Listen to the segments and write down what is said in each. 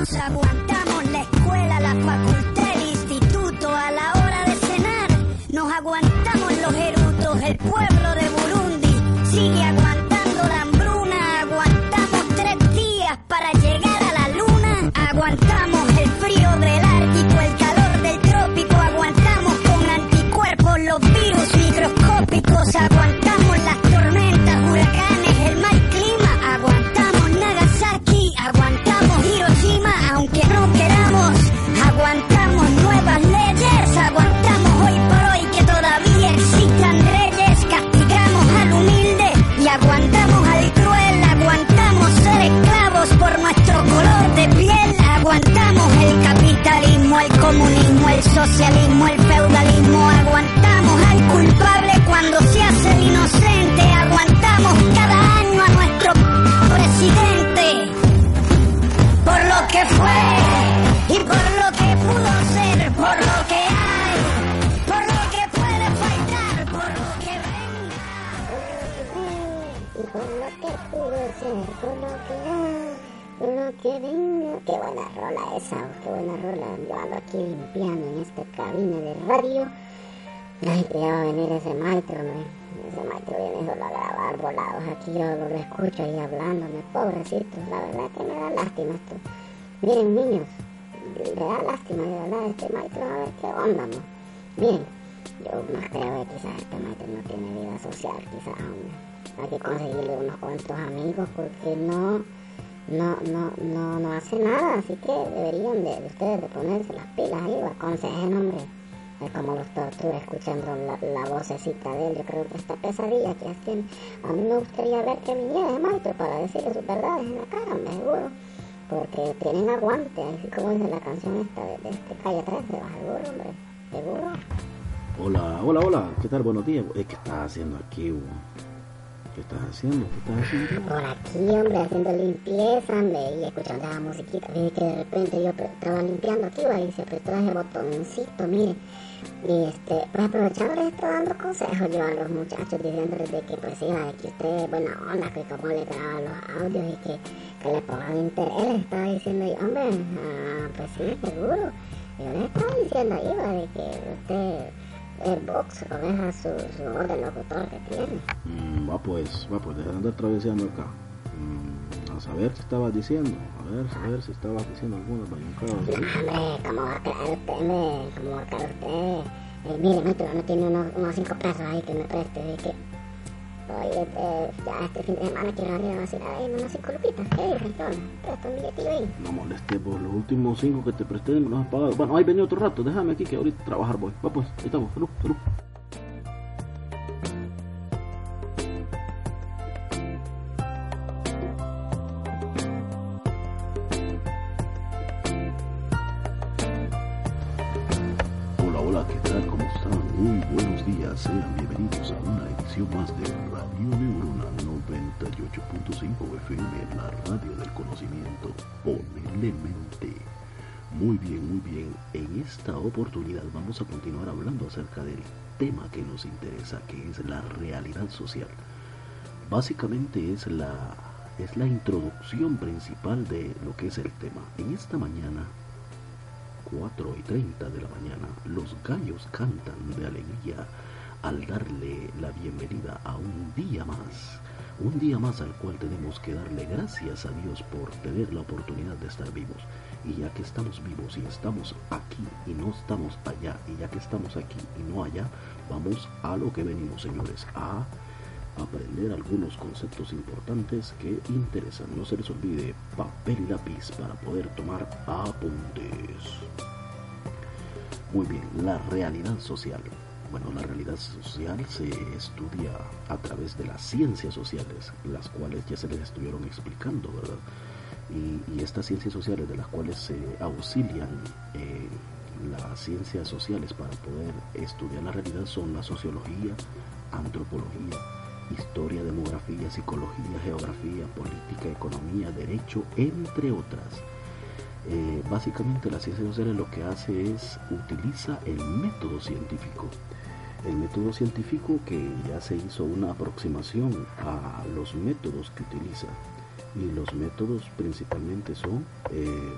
años. Aguantamos la escuela, la facultad, socialismo, el feudalismo. Aguantamos al culpable cuando se hace el inocente. Aguantamos cada año a nuestro presidente por lo que fue y por lo que pudo ser, por lo que hay, por lo que puede faltar, por lo que venga. Y por lo que pudo ser, por lo que hay, lo que venga. Qué buena rola esa, oh, qué buena rola. Yo ando aquí limpiando en este cabina de radio. Ay, que ya va a venir ese maestro, hombre. Ese maestro viene solo a grabar volados. Aquí yo lo escucho ahí hablándome, pobrecito. La verdad que me da lástima esto. Miren, niños, le da lástima, de verdad, este maestro, a ver qué onda, ¿no? Miren, yo más creo que quizás este maestro no tiene vida social, quizás, hombre. Hay que conseguirle unos cuantos amigos porque no, no, no, no, no hace nada, así que deberían de, de ustedes de ponerse las pilas ahí, o aconsejen, hombre. Es como los tortura escuchando la, la vocecita de él. Yo creo que esta pesadilla que hacen, a mí me gustaría ver que viniera el maestro para decirle sus verdades en la cara, me seguro. Porque tienen aguante, así como dice la canción esta de, de este calle 13, seguro, hombre, seguro. Hola, hola, hola, ¿qué tal? Buenos días. ¿Qué estás haciendo aquí, Hugo? ¿Qué estás haciendo? ¿Qué estás haciendo? Por aquí, hombre, haciendo limpieza, hombre, y escuchando la musiquita. Fíjate que de repente yo estaba limpiando aquí, va, y se apretó ese botoncito, mire. Y este, pues aprovechando les estoy dando consejos yo a los muchachos, diciéndoles de que pues de que usted buena onda, que como le graba los audios y que, que le pongan interés. Les estaba diciendo yo, hombre, ah, pues sí, seguro. Yo les estaba diciendo ahí, va, de que usted el box con esa su, su voz de locutor que tiene. Mm, va pues, va pues, deja de andar traveseando acá. Mm, a saber qué estabas diciendo. A ver, a ver si estabas diciendo algunas bayuncadas. ¿sí? Hombre, ¿cómo va a creer usted, me? ¿Cómo va a creer usted? Eh, mire, maestro, no tiene unos, unos cinco pesos ahí que me preste, de que... Oye, ya este fin de semana quiero ir a vacilar ahí unos cinco lupitas. ¿Qué es, Presta un billetillo ahí. No molestes por los últimos cinco que te presté, me los has pagado. Bueno, ahí vení otro rato, déjame aquí que ahorita trabajar voy. Va pues, ahí estamos, salud, salud. Acerca del tema que nos interesa, que es la realidad social. Básicamente es la, es la introducción principal de lo que es el tema. En esta mañana 4 y 30 de la mañana, los gallos cantan de alegría al darle la bienvenida a un día más. Un día más al cual tenemos que darle gracias a Dios por tener la oportunidad de estar vivos. Y ya que estamos vivos y estamos aquí y no estamos allá, y ya que estamos aquí y no allá, vamos a lo que venimos, señores, a aprender algunos conceptos importantes que interesan. No se les olvide papel y lápiz para poder tomar apuntes. Muy bien, la realidad social. Bueno, la realidad social se estudia a través de las ciencias sociales, las cuales ya se les estuvieron explicando, ¿verdad? Y, estas ciencias sociales de las cuales se auxilian eh, las ciencias sociales para poder estudiar la realidad son la sociología, antropología, historia, demografía, psicología, geografía, política, economía, derecho, entre otras. Eh, básicamente la ciencia social lo que hace es utiliza el método científico. El método científico que ya se hizo una aproximación a los métodos que utiliza. Y los métodos principalmente son eh,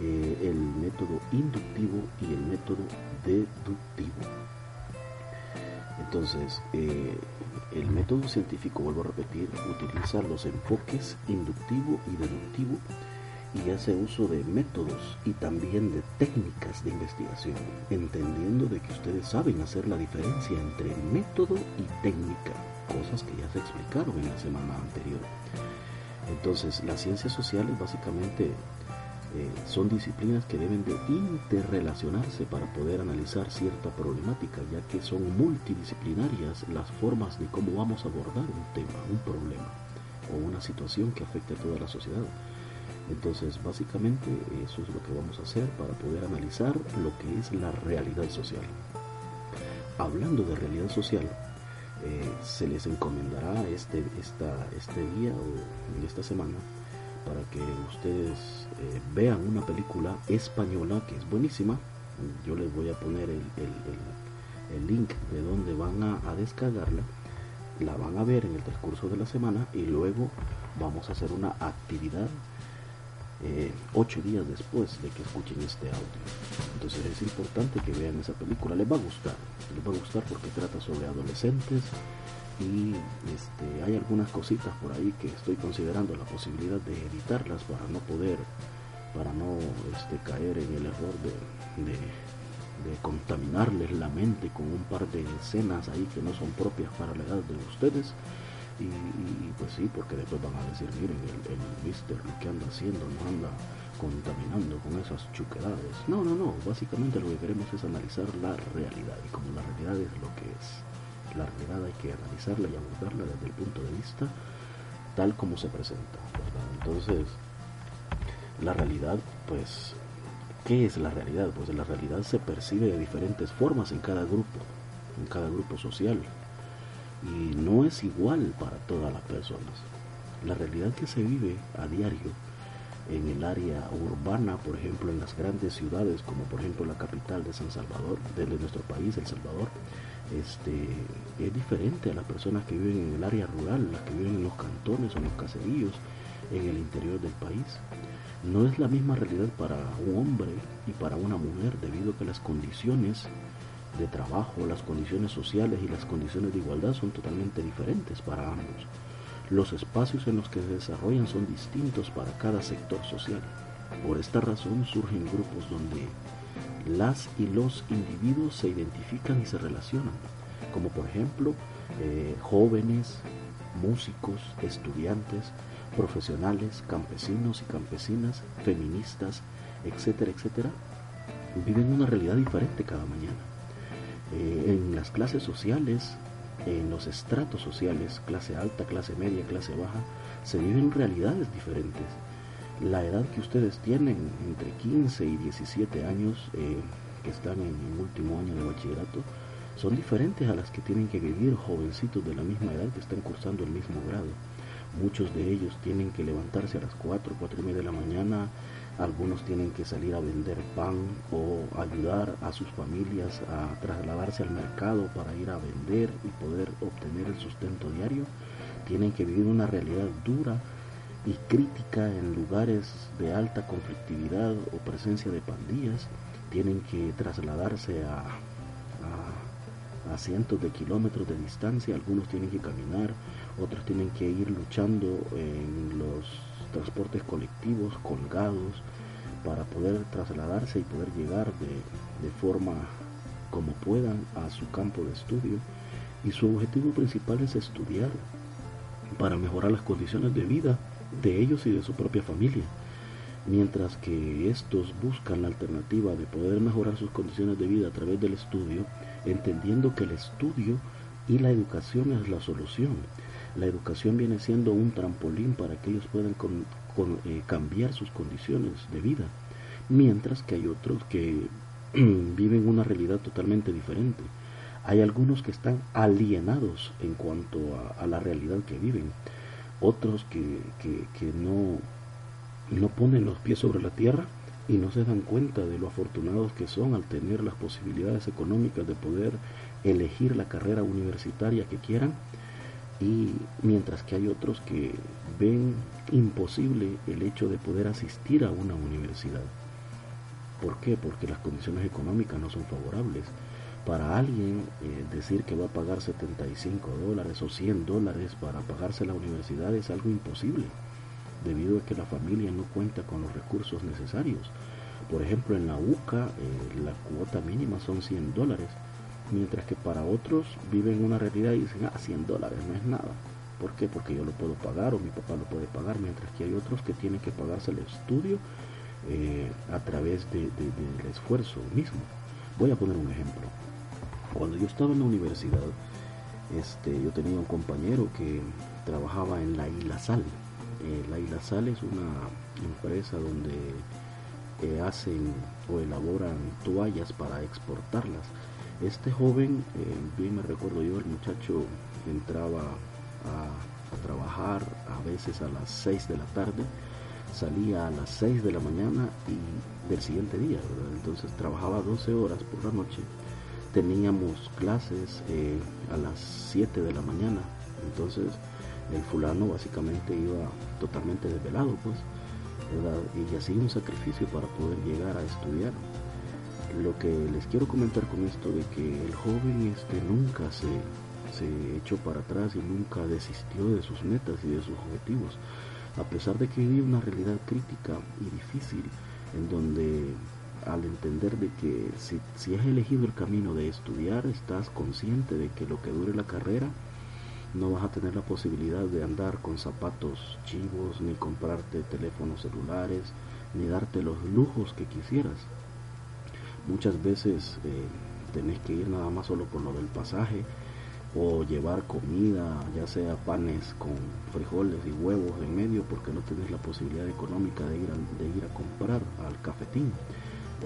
eh, el método inductivo y el método deductivo. Entonces, el método científico, vuelvo a repetir, utiliza los enfoques inductivo y deductivo y hace uso de métodos y también de técnicas de investigación, entendiendo de que ustedes saben hacer la diferencia entre método y técnica, cosas que ya se explicaron en la semana anterior. Entonces, las ciencias sociales básicamente eh, son disciplinas que deben de interrelacionarse para poder analizar cierta problemática, ya que son multidisciplinarias las formas de cómo vamos a abordar un tema, un problema o una situación que afecte a toda la sociedad. Entonces, básicamente eso es lo que vamos a hacer para poder analizar lo que es la realidad social. Hablando de realidad social, eh, se les encomendará este, esta, este día o esta semana para que ustedes eh, vean una película española que es buenísima. Yo les voy a poner el, link de donde van a, descargarla. La van a ver en el transcurso de la semana y luego vamos a hacer una actividad eh, ocho días después de que escuchen este audio. Entonces es importante que vean esa película. Les va a gustar. Les va a gustar porque trata sobre adolescentes y este, hay algunas cositas por ahí que estoy considerando la posibilidad de editarlas para no poder, para no este, caer en el error de, de, contaminarles la mente con un par de escenas ahí que no son propias para la edad de ustedes. Y, pues sí, porque después van a decir, miren, el, el mister lo que anda haciendo no anda contaminando con esas chuquedades. No, no, no, básicamente lo que queremos es analizar la realidad y como la realidad es lo que es la realidad hay que analizarla y abordarla desde el punto de vista tal como se presenta. Entonces, la realidad, pues, ¿qué es la realidad? Pues la realidad se percibe de diferentes formas en cada grupo, en cada grupo social. Y no es igual para todas las personas. La realidad que se vive a diario en el área urbana, por ejemplo, en las grandes ciudades, como por ejemplo la capital de San Salvador, de nuestro país, El Salvador, este, es diferente a las personas que viven en el área rural, las que viven en los cantones o en los caseríos, en el interior del país. No es la misma realidad para un hombre y para una mujer debido a que las condiciones de trabajo, las condiciones sociales y las condiciones de igualdad son totalmente diferentes para ambos. Los espacios en los que se desarrollan son distintos para cada sector social. Por esta razón surgen grupos donde las y los individuos se identifican y se relacionan, como por ejemplo eh, jóvenes, músicos, estudiantes, profesionales, campesinos y campesinas, feministas, etcétera, etcétera, viven una realidad diferente cada mañana. Eh, en las clases sociales, en los estratos sociales, clase alta, clase media, clase baja, se viven realidades diferentes la edad que ustedes tienen, entre 15 y 17 años, eh, que están en último año de bachillerato, son diferentes a las que tienen que vivir jovencitos de la misma edad que están cursando el mismo grado. Muchos de ellos tienen que levantarse a las 4, 4 y media de la mañana, algunos tienen que salir a vender pan o ayudar a sus familias a trasladarse al mercado para ir a vender y poder obtener el sustento diario. Tienen que vivir una realidad dura y crítica en lugares de alta conflictividad o presencia de pandillas, tienen que trasladarse a, a, cientos de kilómetros de distancia, algunos tienen que caminar, otros tienen que ir luchando en los transportes colectivos colgados para poder trasladarse y poder llegar de, forma como puedan a su campo de estudio y su objetivo principal es estudiar para mejorar las condiciones de vida de ellos y de su propia familia, mientras que estos buscan la alternativa de poder mejorar sus condiciones de vida a través del estudio, entendiendo que el estudio y la educación es la solución. La educación viene siendo un trampolín para que ellos puedan eh, cambiar sus condiciones de vida, mientras que hay otros que viven una realidad totalmente diferente. Hay algunos que están alienados en cuanto a, la realidad que viven, otros que, que, no, no ponen los pies sobre la tierra y no se dan cuenta de lo afortunados que son al tener las posibilidades económicas de poder elegir la carrera universitaria que quieran y mientras que hay otros que ven imposible el hecho de poder asistir a una universidad. ¿Por qué? Porque las condiciones económicas no son favorables. Para alguien eh, decir que va a pagar 75 dólares o 100 dólares para pagarse la universidad es algo imposible, debido a que la familia no cuenta con los recursos necesarios. Por ejemplo, en la UCA eh, la cuota mínima son 100 dólares mientras que para otros viven una realidad y dicen, ah, 100 dólares no es nada. ¿Por qué? Porque yo lo puedo pagar o mi papá lo puede pagar, mientras que hay otros que tienen que pagarse el estudio eh, a través de, del esfuerzo mismo. Voy a poner un ejemplo. Cuando yo estaba en la universidad, este, yo tenía un compañero que trabajaba en la Isla Sal. Eh, la Isla Sal es una empresa donde eh, hacen o elaboran toallas para exportarlas este joven, eh, bien me recuerdo yo, el muchacho entraba a, trabajar a veces a las 6 de la tarde, salía a las 6 de la mañana y del siguiente día, Entonces trabajaba 12 horas por la noche, teníamos clases eh, a las 7 de la mañana, entonces el fulano básicamente iba totalmente desvelado, pues, Y hacía un sacrificio para poder llegar a estudiar lo que les quiero comentar con esto de que el joven este nunca se, se echó para atrás y nunca desistió de sus metas y de sus objetivos, a pesar de que vivía una realidad crítica y difícil, en donde al entender de que si, si has elegido el camino de estudiar, estás consciente de que lo que dure la carrera, no vas a tener la posibilidad de andar con zapatos chivos, ni comprarte teléfonos celulares, ni darte los lujos que quisieras. Muchas veces eh, tenés que ir nada más solo por lo del pasaje o llevar comida, ya sea panes con frijoles y huevos en medio, porque no tenés la posibilidad económica de ir a, de ir a comprar al cafetín.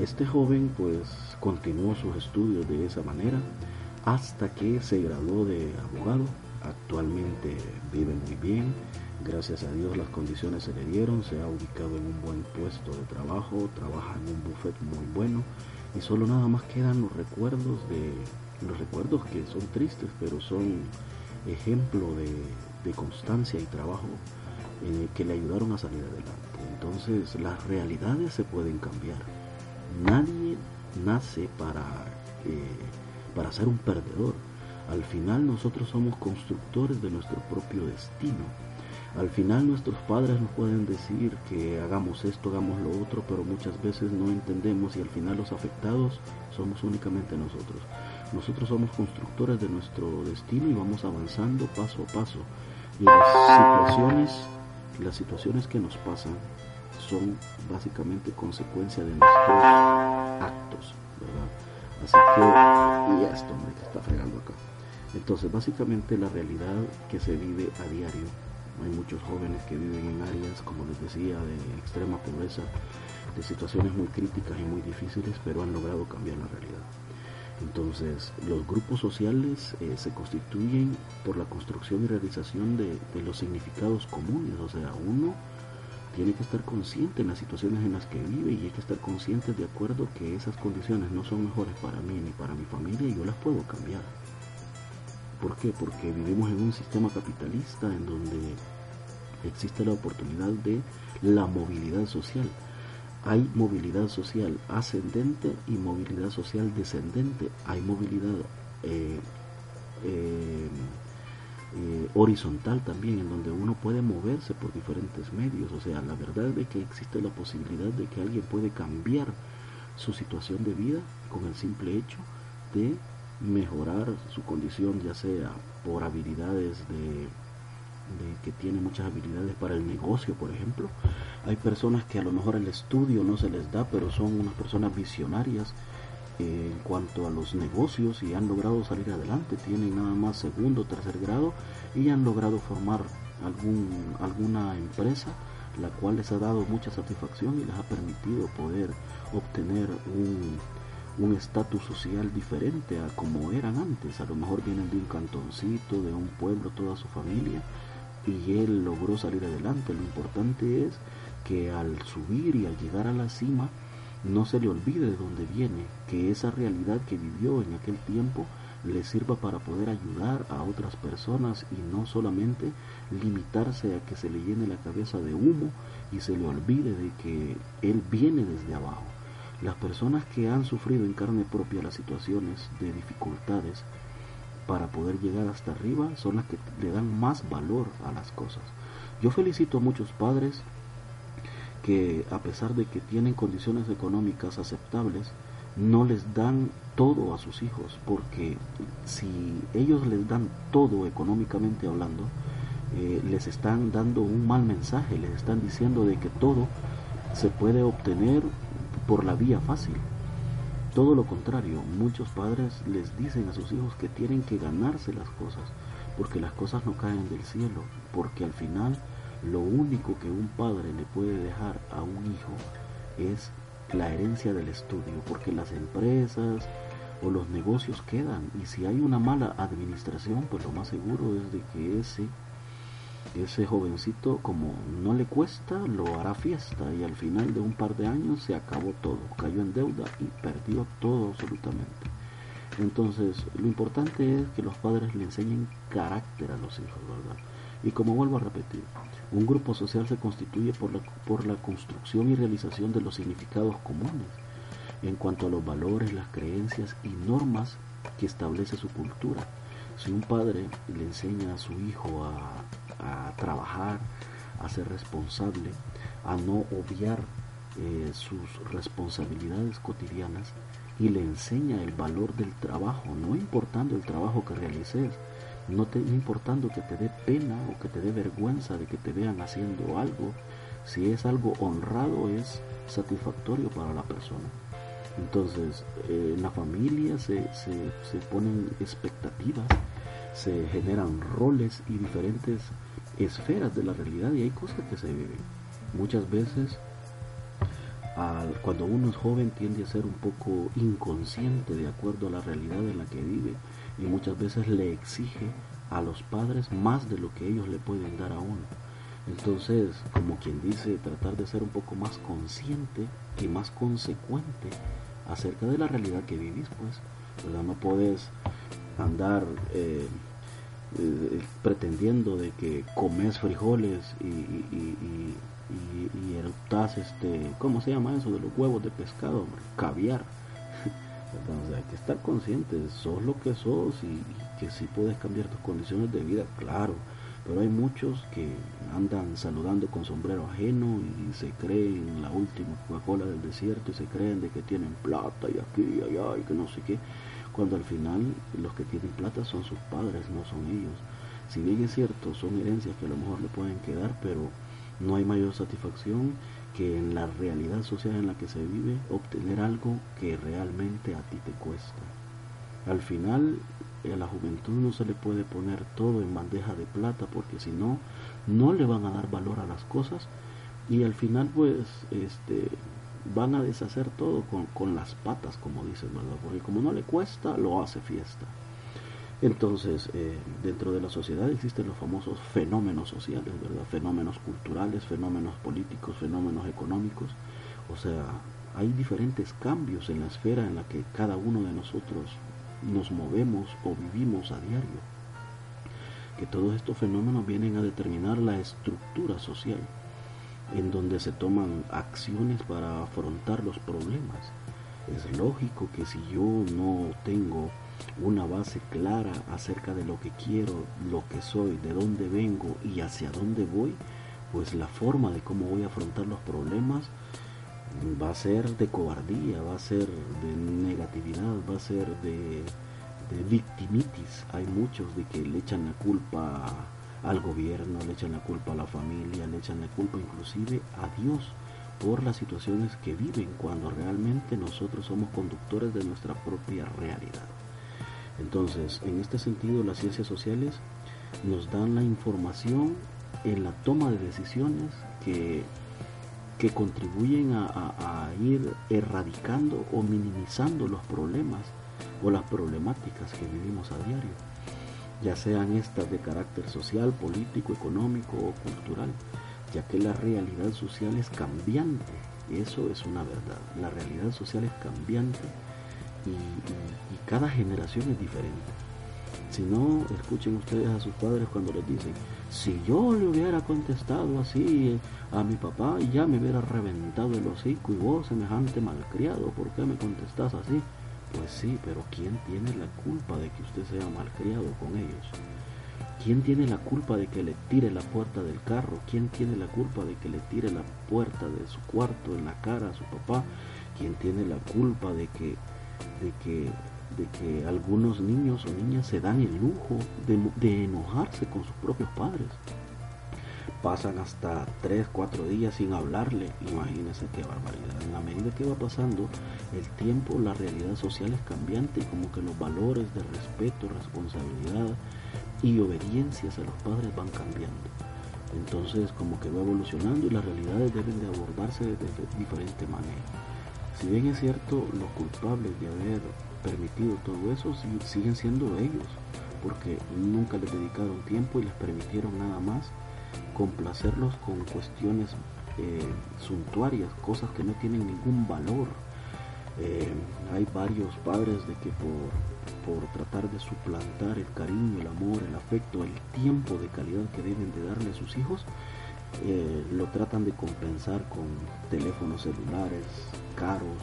Este joven pues continuó sus estudios de esa manera hasta que se graduó de abogado. Actualmente vive muy bien, gracias a Dios las condiciones se le dieron, se ha ubicado en un buen puesto de trabajo, trabaja en un buffet muy bueno y solo nada más quedan los recuerdos de los recuerdos que son tristes pero son ejemplo de, constancia y trabajo eh, que le ayudaron a salir adelante. Entonces las realidades se pueden cambiar. Nadie nace para eh, para ser un perdedor. Al final nosotros somos constructores de nuestro propio destino al final nuestros padres nos pueden decir que hagamos esto, hagamos lo otro, pero muchas veces no entendemos y al final los afectados somos únicamente nosotros. Nosotros somos constructores de nuestro destino y vamos avanzando paso a paso. Y las situaciones, las situaciones que nos pasan son básicamente consecuencia de nuestros actos, ¿verdad? Así que, y esto, me está fregando acá. Entonces, básicamente la realidad que se vive a diario hay muchos jóvenes que viven en áreas, como les decía, de extrema pobreza, de situaciones muy críticas y muy difíciles, pero han logrado cambiar la realidad. Entonces, los grupos sociales eh, se constituyen por la construcción y realización de, los significados comunes. O sea, uno tiene que estar consciente en las situaciones en las que vive y hay que estar consciente de acuerdo que esas condiciones no son mejores para mí ni para mi familia y yo las puedo cambiar. ¿Por qué? Porque vivimos en un sistema capitalista en donde existe la oportunidad de la movilidad social. Hay movilidad social ascendente y movilidad social descendente. Hay movilidad eh, eh, eh, horizontal también, en donde uno puede moverse por diferentes medios. O sea, la verdad es que existe la posibilidad de que alguien puede cambiar su situación de vida con el simple hecho de mejorar su condición, ya sea por habilidades de, que tiene muchas habilidades para el negocio, por ejemplo. Hay personas que a lo mejor el estudio no se les da, pero son unas personas visionarias eh, en cuanto a los negocios y han logrado salir adelante, tienen nada más segundo, tercer grado y han logrado formar algún, alguna empresa la cual les ha dado mucha satisfacción y les ha permitido poder obtener un estatus social diferente a como eran antes. A lo mejor vienen de un cantoncito, de un pueblo, toda su familia, y él logró salir adelante. Lo importante es que al subir y al llegar a la cima, no se le olvide de dónde viene, que esa realidad que vivió en aquel tiempo le sirva para poder ayudar a otras personas y no solamente limitarse a que se le llene la cabeza de humo y se le olvide de que él viene desde abajo. Las personas que han sufrido en carne propia las situaciones de dificultades para poder llegar hasta arriba son las que le dan más valor a las cosas. Yo felicito a muchos padres que a pesar de que tienen condiciones económicas aceptables, no les dan todo a sus hijos, porque si ellos les dan todo económicamente hablando, eh, les están dando un mal mensaje, les están diciendo de que todo se puede obtener por la vía fácil. Todo lo contrario, muchos padres les dicen a sus hijos que tienen que ganarse las cosas, porque las cosas no caen del cielo, porque al final lo único que un padre le puede dejar a un hijo es la herencia del estudio, porque las empresas o los negocios quedan y si hay una mala administración, pues lo más seguro es de que ese ese jovencito como no le cuesta, lo hará fiesta y al final de un par de años se acabó todo, cayó en deuda y perdió todo absolutamente. Entonces, lo importante es que los padres le enseñen carácter a los hijos, ¿verdad? Y como vuelvo a repetir, un grupo social se constituye por la, por la construcción y realización de los significados comunes en cuanto a los valores, las creencias y normas que establece su cultura. Si un padre le enseña a su hijo a, trabajar, a ser responsable, a no obviar eh, sus responsabilidades cotidianas y le enseña el valor del trabajo, no importando el trabajo que realices, no, te, importando que te dé pena o que te dé vergüenza de que te vean haciendo algo, si es algo honrado es satisfactorio para la persona. Entonces, eh, en la familia se, se, se, ponen expectativas, se generan roles y diferentes esferas de la realidad y hay cosas que se viven. Muchas veces, cuando uno es joven, tiende a ser un poco inconsciente de acuerdo a la realidad en la que vive y muchas veces le exige a los padres más de lo que ellos le pueden dar a uno. Entonces, como quien dice, tratar de ser un poco más consciente y más consecuente acerca de la realidad que vivís, pues. No puedes andar eh, eh, pretendiendo de que comes frijoles y, y, y, este, ¿cómo se llama eso? De los huevos de pescado, caviar entonces hay que estar conscientes, sos lo que sos y, que si puedes cambiar tus condiciones de vida, claro. Pero hay muchos que andan saludando con sombrero ajeno y se creen la última Coca-Cola del desierto y se creen de que tienen plata y aquí y allá y que no sé qué. Cuando al final los que tienen plata son sus padres, no son ellos. Si bien es cierto, son herencias que a lo mejor le pueden quedar, pero no hay mayor satisfacción que en la realidad social en la que se vive obtener algo que realmente a ti te cuesta. Al final a la juventud no se le puede poner todo en bandeja de plata porque si no, no le van a dar valor a las cosas y al final pues este van a deshacer todo con, con las patas como dicen, ¿verdad? Porque como no le cuesta, lo hace fiesta. Entonces, eh, dentro de la sociedad existen los famosos fenómenos sociales, ¿verdad? Fenómenos culturales, fenómenos políticos, fenómenos económicos. O sea, hay diferentes cambios en la esfera en la que cada uno de nosotros nos movemos o vivimos a diario. Que todos estos fenómenos vienen a determinar la estructura social, en donde se toman acciones para afrontar los problemas. Es lógico que si yo no tengo una base clara acerca de lo que quiero, lo que soy, de dónde vengo y hacia dónde voy, pues la forma de cómo voy a afrontar los problemas va a ser de cobardía, va a ser de negatividad, va a ser de, de victimitis. Hay muchos de que le echan la culpa al gobierno, le echan la culpa a la familia, le echan la culpa inclusive a Dios por las situaciones que viven cuando realmente nosotros somos conductores de nuestra propia realidad. Entonces, en este sentido, las ciencias sociales nos dan la información en la toma de decisiones que, que contribuyen a, a ir erradicando o minimizando los problemas o las problemáticas que vivimos a diario, ya sean estas de carácter social, político, económico o cultural ya que la realidad social es cambiante. Eso es una verdad. La realidad social es cambiante y, cada generación es diferente. Si no, escuchen ustedes a sus padres cuando les dicen, si yo le hubiera contestado así eh, a mi papá, ya me hubiera reventado el hocico y vos, semejante malcriado, ¿por qué me contestás así? Pues sí, pero ¿quién tiene la culpa de que usted sea malcriado con ellos? ¿Quién tiene la culpa de que le tire la puerta del carro? ¿Quién tiene la culpa de que le tire la puerta de su cuarto en la cara a su papá? ¿Quién tiene la culpa de que, de que, de que algunos niños o niñas se dan el lujo de, de enojarse con sus propios padres? Pasan hasta 3, 4 días sin hablarle. Imagínense qué barbaridad. En la medida que va pasando el tiempo, la realidad social es cambiante y como que los valores de respeto, responsabilidad, y obediencias a los padres van cambiando. Entonces como que va evolucionando y las realidades deben de abordarse de diferente manera. Si bien es cierto, los culpables de haber permitido todo eso siguen siendo ellos, porque nunca les dedicaron tiempo y les permitieron nada más complacerlos con cuestiones eh, suntuarias, cosas que no tienen ningún valor. Eh, hay varios padres de que por por tratar de suplantar el cariño, el amor, el afecto, el tiempo de calidad que deben de darle a sus hijos, eh, lo tratan de compensar con teléfonos celulares caros,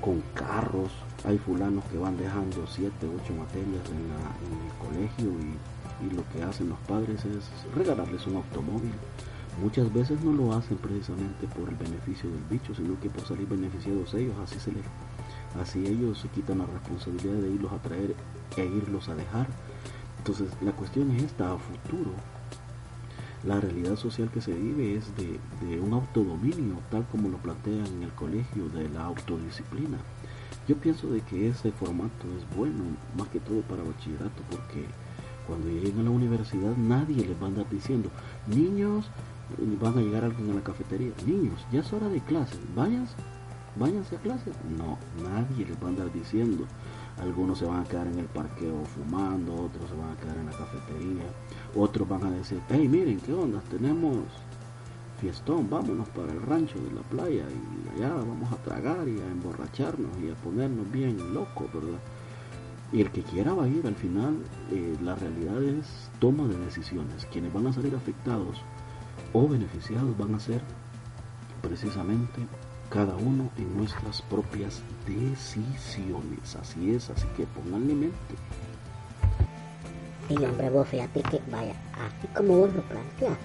con carros. Hay fulanos que van dejando 7, 8 materias en, el colegio y, y lo que hacen los padres es regalarles un automóvil. Muchas veces no lo hacen precisamente por el beneficio del bicho, sino que por salir beneficiados ellos, así se Así ellos se quitan la responsabilidad de irlos a traer e irlos a dejar. Entonces la cuestión es esta, a futuro, la realidad social que se vive es de, un autodominio, tal como lo plantean en el colegio, de la autodisciplina. Yo pienso de que ese formato es bueno, más que todo para bachillerato, porque cuando lleguen a la universidad nadie les va a andar diciendo, niños, van a llegar alguien a la cafetería, niños, ya es hora de clase, vayas váyanse a clase. No, nadie les va a andar diciendo. Algunos se van a quedar en el parqueo fumando, otros se van a quedar en la cafetería, otros van a decir, hey, miren, ¿qué onda? Tenemos fiestón, vámonos para el rancho de la playa y allá vamos a tragar y a emborracharnos y a ponernos bien locos, ¿verdad? Y el que quiera va a ir, al final eh, la realidad es toma de decisiones. Quienes van a salir afectados o beneficiados van a ser precisamente cada uno en nuestras propias decisiones. Así es, así que pónganle mente. Sí, hombre, vos fíjate que, vaya, así como vos lo planteas,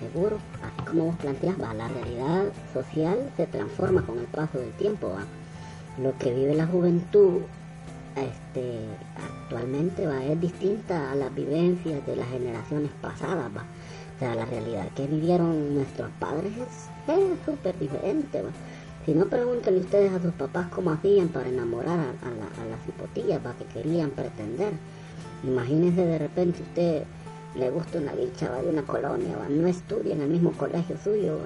seguro, así como vos planteas, va, la realidad social se transforma con el paso del tiempo. Lo que vive la juventud este, actualmente va, es distinta a las vivencias de las generaciones pasadas, va. O sea, la realidad que vivieron nuestros padres es súper diferente, va si no, pregúntenle ustedes a sus papás cómo hacían para enamorar a, las hipotillas, para que querían pretender. Imagínense de repente usted le gusta una bicha, va de una colonia, no estudia en el mismo colegio suyo,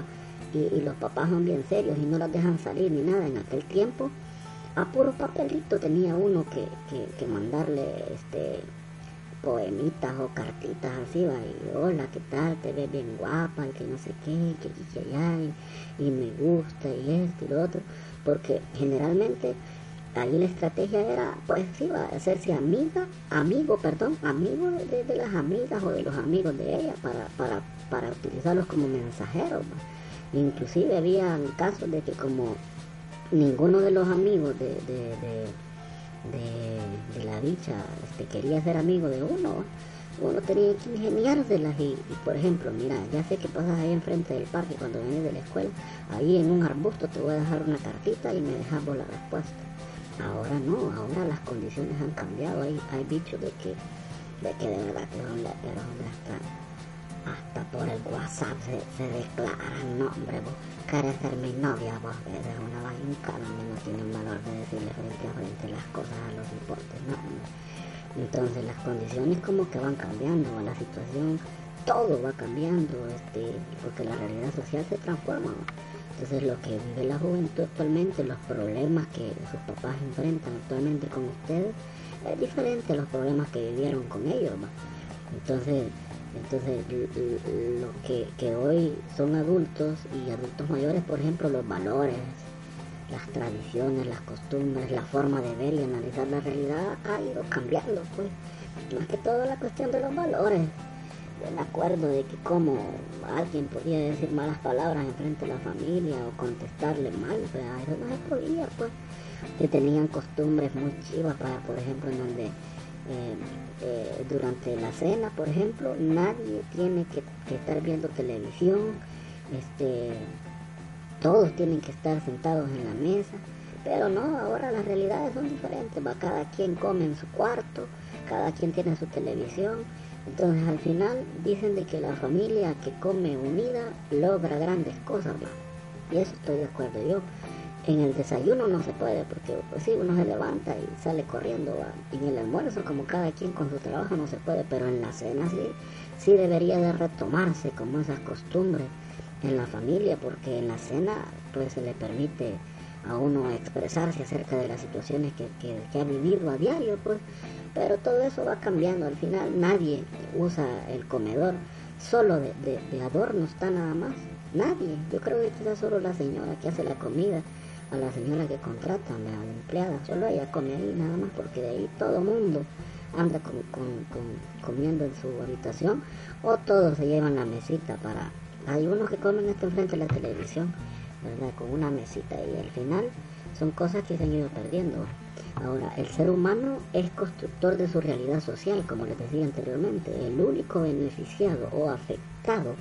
y, los papás son bien serios y no las dejan salir ni nada. En aquel tiempo, a puro papelito tenía uno que, que mandarle este poemitas o cartitas así, va, y hola, ¿qué tal? Te ves bien guapa, y que no sé qué, que, que, y, y me gusta, y esto y lo otro, porque generalmente ahí la estrategia era, pues sí, va hacerse amiga, amigo, perdón, amigo de, las amigas o de los amigos de ella para, para, para utilizarlos como mensajeros. Inclusive había casos de que como ninguno de los amigos de de, la dicha, este, quería ser amigo de uno, uno tenía que ingeniárselas y, y, por ejemplo, mira, ya sé que pasas ahí enfrente del parque cuando vienes de la escuela, ahí en un arbusto te voy a dejar una cartita y me dejas la respuesta. Ahora no, ahora las condiciones han cambiado, hay, hay dichos de que, de que de verdad que son hasta hasta por el WhatsApp se, se declaran, no hombre, vos querés ser mi novia, vos eres una vaina y no tienen valor de decirle frente a frente las cosas a los importes, no Entonces las condiciones como que van cambiando, la situación, todo va cambiando, este, porque la realidad social se transforma. Entonces lo que vive la juventud actualmente, los problemas que sus papás enfrentan actualmente con ustedes, es diferente a los problemas que vivieron con ellos. Entonces entonces, lo que, que hoy son adultos y adultos mayores, por ejemplo, los valores, las tradiciones, las costumbres, la forma de ver y analizar la realidad ha ido cambiando, pues. Más que todo la cuestión de los valores. Yo me acuerdo de que como alguien podía decir malas palabras en frente de la familia o contestarle mal, pues eso no se podía, pues. Que tenían costumbres muy chivas para, por ejemplo, en donde eh, eh, durante la cena, por ejemplo, nadie tiene que, estar viendo televisión, este, todos tienen que estar sentados en la mesa, pero no, ahora las realidades son diferentes, va, cada quien come en su cuarto, cada quien tiene su televisión, entonces al final dicen de que la familia que come unida logra grandes cosas, y eso estoy de acuerdo yo. En el desayuno no se puede porque pues sí, uno se levanta y sale corriendo. Y en el almuerzo, como cada quien con su trabajo, no se puede. Pero en la cena sí, sí debería de retomarse como esas costumbres en la familia porque en la cena pues se le permite a uno expresarse acerca de las situaciones que, que, ha vivido a diario pues pero todo eso va cambiando al final nadie usa el comedor solo de, de, de adorno está nada más nadie yo creo que quizás solo la señora que hace la comida a la señora que contratan, a la empleada, solo ella come ahí nada más porque de ahí todo mundo anda con, comiendo en su habitación o todos se llevan la mesita para... Hay unos que comen este enfrente de la televisión, ¿verdad? Con una mesita y al final son cosas que se han ido perdiendo. Ahora, el ser humano es constructor de su realidad social, como les decía anteriormente. El único beneficiado o afectado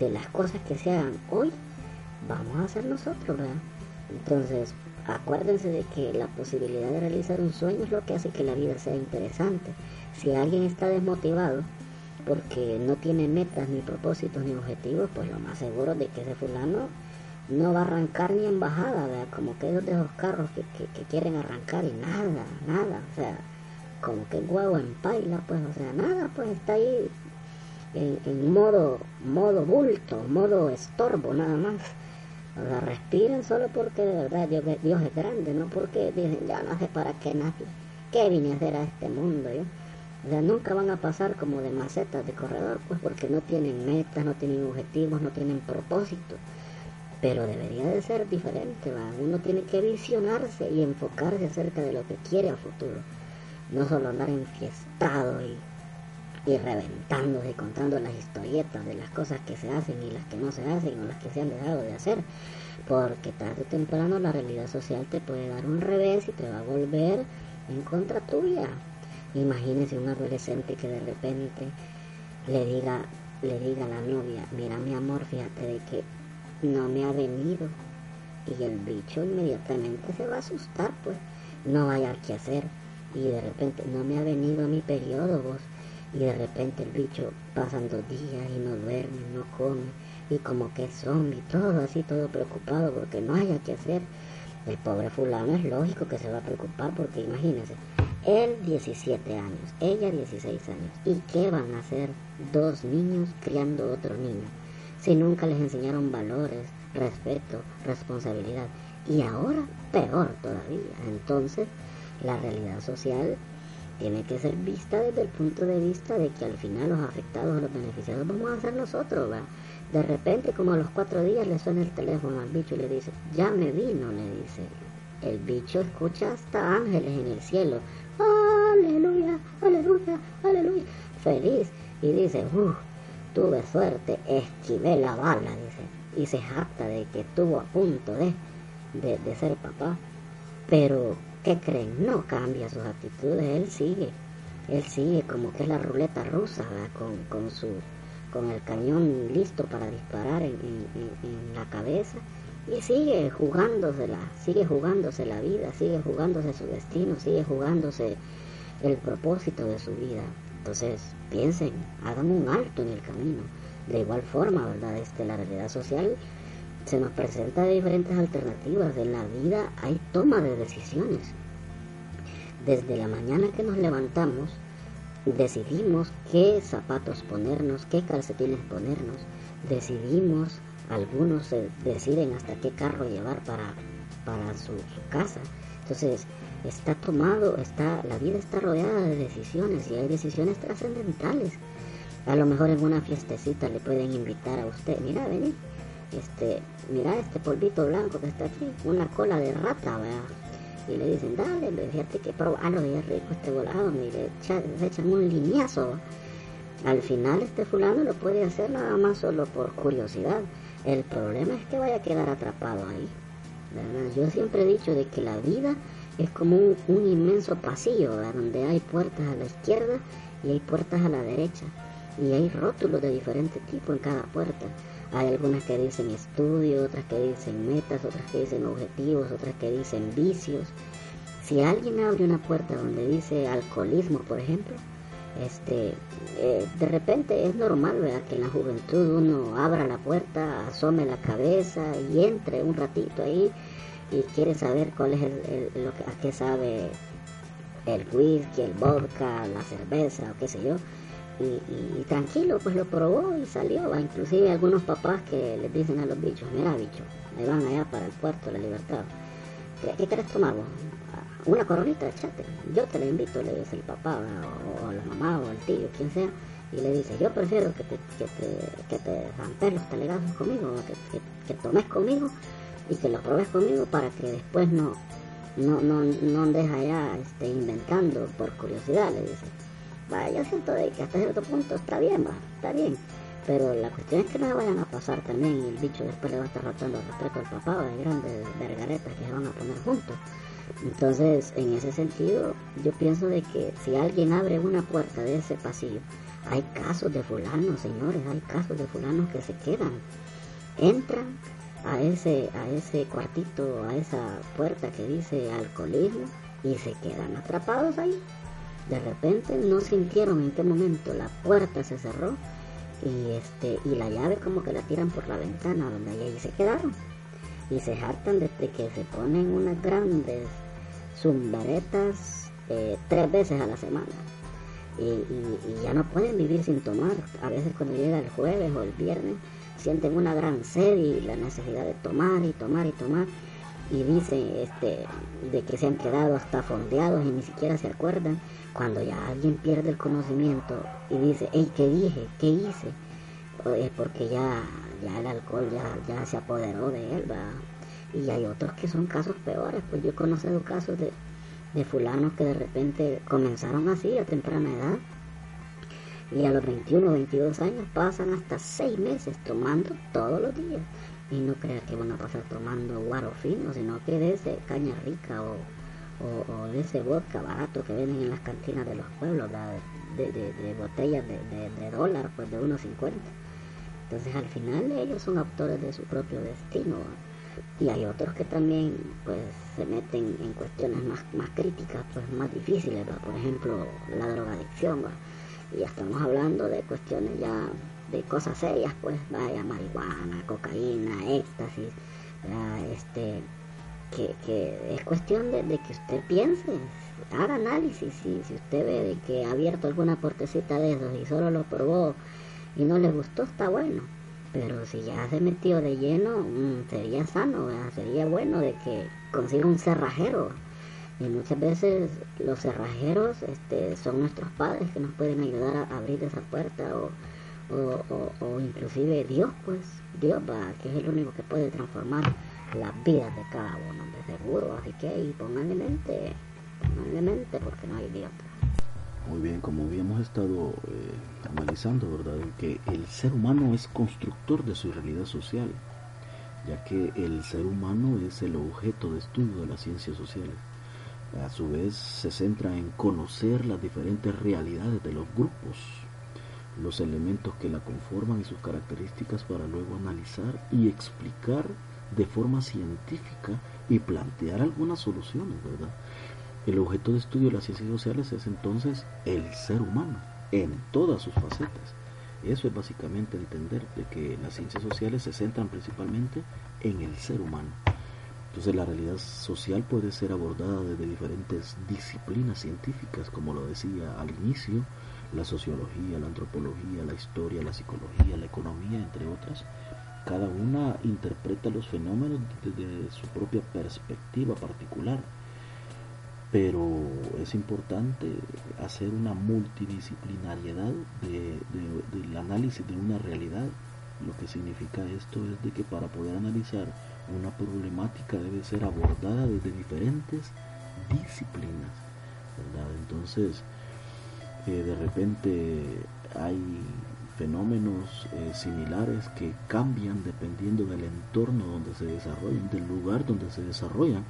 de las cosas que se hagan hoy, vamos a ser nosotros, ¿verdad? Entonces, acuérdense de que la posibilidad de realizar un sueño es lo que hace que la vida sea interesante. Si alguien está desmotivado porque no tiene metas, ni propósitos, ni objetivos, pues lo más seguro de que ese fulano no va a arrancar ni en bajada. Como aquellos de esos carros que, quieren arrancar y nada, nada, o sea, como que guau en paila, pues, o sea, nada, pues está ahí en, en modo, modo bulto, modo estorbo, nada más. Sea, respiren solo porque de verdad Dios, Dios es grande, no porque dicen, ya no sé para qué nací, qué vine a hacer a este mundo yo. O sea, nunca van a pasar como de macetas de corredor, pues porque no tienen metas, no tienen objetivos, no tienen propósito. Pero debería de ser diferente, ¿va? uno tiene que visionarse y enfocarse acerca de lo que quiere a futuro. No solo andar enfiestado y, y reventándose contando las historietas de las cosas que se hacen y las que no se hacen o las que se han dejado de hacer porque tarde o temprano la realidad social te puede dar un revés y te va a volver en contra tuya. Imagínese un adolescente que de repente le diga, le diga a la novia, mira mi amor, fíjate de que no me ha venido. Y el bicho inmediatamente se va a asustar, pues, no vaya a qué hacer. Y de repente, no me ha venido mi periodo, vos. Y de repente el bicho pasan dos días y no duerme, no come y como que y todo así, todo preocupado porque no haya que hacer. El pobre fulano es lógico que se va a preocupar porque imagínense, él 17 años, ella 16 años. ¿Y qué van a hacer dos niños criando otro niño? Si nunca les enseñaron valores, respeto, responsabilidad. Y ahora peor todavía. Entonces, la realidad social tiene que ser vista desde el punto de vista de que al final los afectados, los beneficiados vamos a ser nosotros, ¿va? De repente, como a los cuatro días, le suena el teléfono al bicho y le dice, ya me vino, le dice. El bicho escucha hasta ángeles en el cielo. Aleluya, aleluya, aleluya. Feliz. Y dice, uff, tuve suerte, esquivé la bala, dice. Y se jacta de que estuvo a punto de, de, ser papá. Pero, ¿qué creen? No cambia sus actitudes, él sigue. Él sigue como que es la ruleta rusa, Con, con su con el cañón listo para disparar en, la cabeza y sigue jugándosela, sigue jugándose la vida, sigue jugándose su destino, sigue jugándose el propósito de su vida. Entonces, piensen, hagan un alto en el camino. De igual forma, ¿verdad? Este, la realidad social se nos presenta diferentes alternativas. En la vida hay toma de decisiones. Desde la mañana que nos levantamos, decidimos qué zapatos ponernos, qué calcetines ponernos. Decidimos, algunos deciden hasta qué carro llevar para, para su, su casa. Entonces, está tomado, está, la vida está rodeada de decisiones y hay decisiones trascendentales. A lo mejor en una fiestecita le pueden invitar a usted, mira, vení, este, mira este polvito blanco que está aquí, una cola de rata, ¿verdad? Y le dicen, dale, fíjate que probarlo y es rico este volado, y le echan, un lineazo. Al final este fulano lo puede hacer nada más solo por curiosidad. El problema es que vaya a quedar atrapado ahí. ¿verdad? Yo siempre he dicho de que la vida es como un, inmenso pasillo donde hay puertas a la izquierda y hay puertas a la derecha y hay rótulos de diferente tipo en cada puerta. Hay algunas que dicen estudio, otras que dicen metas, otras que dicen objetivos, otras que dicen vicios. Si alguien abre una puerta donde dice alcoholismo, por ejemplo, este, eh, de repente es normal ¿verdad? que en la juventud uno abra la puerta, asome la cabeza y entre un ratito ahí y quiere saber cuál es el, lo que, a qué sabe el whisky, el vodka, la cerveza o qué sé yo. Y, tranquilo, pues lo probó y salió. Inclusive algunos papás que les dicen a los bichos, mira bicho, me van allá para el puerto de la libertad. ¿Qué, quieres tomar vos? Una coronita, echate. Yo te la invito, le dice el papá o, la mamá o el tío, quien sea. Y le dice, yo prefiero que te, que te, que te los telegazos conmigo, que, que, que tomes conmigo y que lo probes conmigo para que después no, no, no, no andes allá este, inventando por curiosidad, le dice. Va, yo siento de que hasta cierto punto está bien, va, está bien. Pero la cuestión es que no vayan a pasar también y el bicho después le va a estar rotando el respeto al papá de grandes vergaretas que se van a poner juntos. Entonces, en ese sentido, yo pienso de que si alguien abre una puerta de ese pasillo, hay casos de fulanos, señores, hay casos de fulanos que se quedan, entran, a ese, a ese cuartito, a esa puerta que dice alcoholismo y se quedan atrapados ahí. De repente no sintieron en qué momento la puerta se cerró y este y la llave como que la tiran por la ventana donde ahí se quedaron. Y se hartan desde que se ponen unas grandes zumbaretas eh, tres veces a la semana. Y, y, ya no pueden vivir sin tomar. A veces cuando llega el jueves o el viernes sienten una gran sed y la necesidad de tomar y tomar y tomar y dicen este, de que se han quedado hasta fondeados y ni siquiera se acuerdan cuando ya alguien pierde el conocimiento y dice, hey, ¿qué dije? ¿Qué hice? Es porque ya, ya el alcohol ya, ya se apoderó de él, Y hay otros que son casos peores, pues yo he conocido casos de, de fulanos que de repente comenzaron así a temprana edad y a los 21 o 22 años pasan hasta 6 meses tomando todos los días. Y no crean que van a pasar tomando guaro fino, sino que de ese caña rica o, o, de ese vodka barato que venden en las cantinas de los pueblos, de, de, botellas de, dólar, pues de 1.50. Entonces al final ellos son autores de su propio destino. Y hay otros que también pues se meten en cuestiones más, más críticas, pues más difíciles, por ejemplo la drogadicción y ya estamos hablando de cuestiones ya de cosas serias, pues vaya marihuana, cocaína, éxtasis, este, que, es cuestión de, que usted piense, haga análisis, y si usted ve de que ha abierto alguna portecita de esos y solo lo probó y no le gustó, está bueno. Pero si ya se metió de lleno, mm, sería sano, sería bueno de que consiga un cerrajero. Y muchas veces los cerrajeros este, son nuestros padres que nos pueden ayudar a abrir esa puerta o, o, inclusive Dios, pues Dios va, que es el único que puede transformar las vidas de cada uno, de seguro. Así que ahí pónganle mente, pónganle mente porque no hay Dios. Muy bien, como habíamos estado eh, analizando, ¿verdad? Que el ser humano es constructor de su realidad social, ya que el ser humano es el objeto de estudio de las ciencias sociales a su vez se centra en conocer las diferentes realidades de los grupos, los elementos que la conforman y sus características para luego analizar y explicar de forma científica y plantear algunas soluciones, ¿verdad? El objeto de estudio de las ciencias sociales es entonces el ser humano, en todas sus facetas. Eso es básicamente entender de que las ciencias sociales se centran principalmente en el ser humano. Entonces la realidad social puede ser abordada desde diferentes disciplinas científicas, como lo decía al inicio, la sociología, la antropología, la historia, la psicología, la economía, entre otras. Cada una interpreta los fenómenos desde su propia perspectiva particular pero es importante hacer una multidisciplinariedad del análisis de una realidad. Lo que significa esto es de que para poder analizar una problemática debe ser abordada desde diferentes disciplinas. Entonces, de repente hay fenómenos eh, similares que cambian dependiendo del entorno donde se desarrollan, del lugar donde se desarrollan.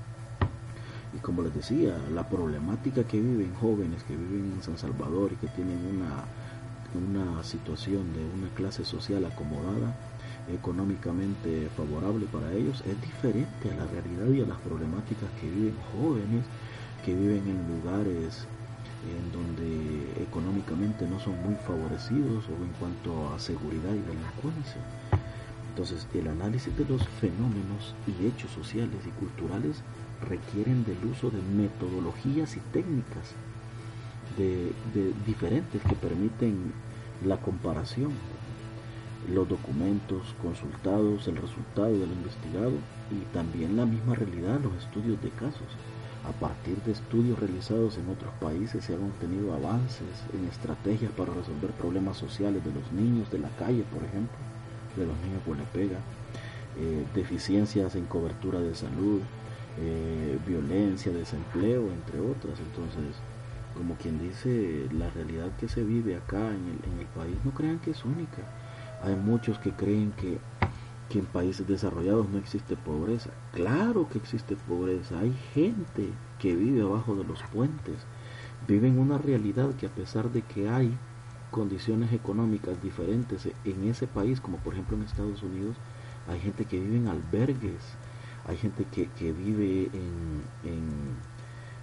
Y como les decía, la problemática que viven jóvenes que viven en San Salvador y que tienen una, una situación de una clase social acomodada, económicamente favorable para ellos, es diferente a la realidad y a las problemáticas que viven jóvenes que viven en lugares en donde económicamente no son muy favorecidos o en cuanto a seguridad y delincuencia. Entonces, el análisis de los fenómenos y hechos sociales y culturales requieren del uso de metodologías y técnicas de, diferentes que permiten la comparación, los documentos consultados, el resultado del investigado y también la misma realidad, los estudios de casos. A partir de estudios realizados en otros países se han obtenido avances en estrategias para resolver problemas sociales de los niños de la calle, por ejemplo, de los niños con pega, eh, deficiencias en cobertura de salud, eh, violencia, desempleo, entre otras. Entonces, como quien dice, la realidad que se vive acá en el país, no crean que es única. Hay muchos que creen que, que en países desarrollados no existe pobreza. Claro que existe pobreza. Hay gente que vive abajo de los puentes. Viven una realidad que a pesar de que hay condiciones económicas diferentes en ese país, como por ejemplo en Estados Unidos, hay gente que vive en albergues, hay gente que, que vive en,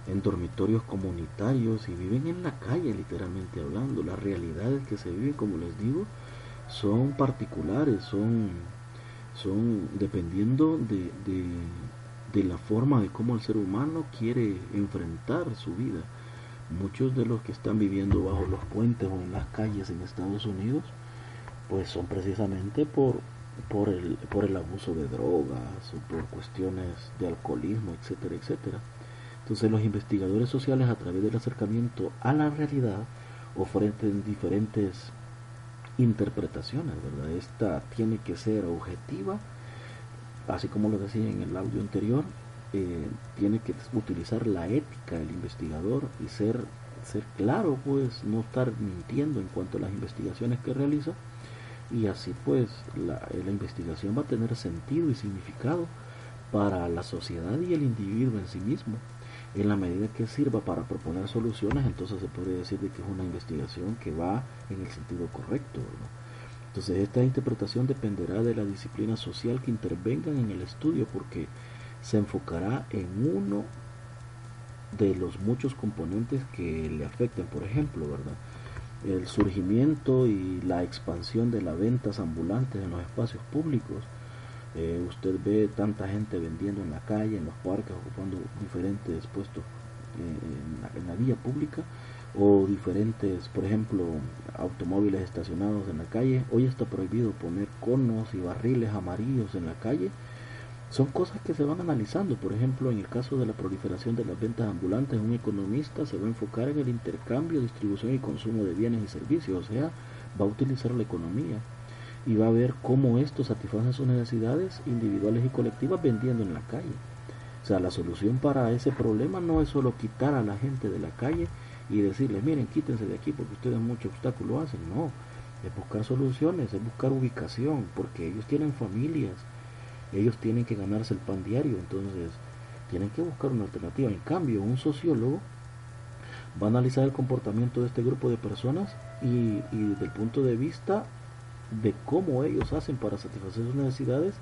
en, dormitorios comunitarios y viven en la calle literalmente hablando. Las realidades que se viven, como les digo, son particulares, son, son dependiendo de, de, la forma de cómo el ser humano quiere enfrentar su vida. Muchos de los que están viviendo bajo los puentes o en las calles en Estados Unidos, pues son precisamente por, por el, por el abuso de drogas o por cuestiones de alcoholismo, etcétera, etcétera. Entonces los investigadores sociales a través del acercamiento a la realidad ofrecen diferentes interpretaciones, ¿verdad? Esta tiene que ser objetiva, así como lo decía en el audio anterior, eh, tiene que utilizar la ética del investigador y ser, ser claro, pues no estar mintiendo en cuanto a las investigaciones que realiza y así pues la, la, investigación va a tener sentido y significado para la sociedad y el individuo en sí mismo. En la medida que sirva para proponer soluciones, entonces se puede decir de que es una investigación que va en el sentido correcto. Entonces esta interpretación dependerá de la disciplina social que intervengan en el estudio porque se enfocará en uno de los muchos componentes que le afecten, por ejemplo, ¿verdad? el surgimiento y la expansión de las ventas ambulantes en los espacios públicos. Eh, usted ve tanta gente vendiendo en la calle, en los parques, ocupando diferentes puestos eh, en, la, vía pública o diferentes, por ejemplo, automóviles estacionados en la calle. Hoy está prohibido poner conos y barriles amarillos en la calle son cosas que se van analizando. Por ejemplo, en el caso de la proliferación de las ventas ambulantes, un economista se va a enfocar en el intercambio, distribución y consumo de bienes y servicios, o sea, va a utilizar la economía y va a ver cómo esto satisface sus necesidades individuales y colectivas vendiendo en la calle. O sea, la solución para ese problema no es solo quitar a la gente de la calle y decirles, miren, quítense de aquí porque ustedes mucho obstáculo hacen. No, es buscar soluciones, es buscar ubicación, porque ellos tienen familias, ellos tienen que ganarse el pan diario, entonces tienen que buscar una alternativa. En cambio, un sociólogo va a analizar el comportamiento de este grupo de personas y, desde el punto de vista de cómo ellos hacen para satisfacer sus necesidades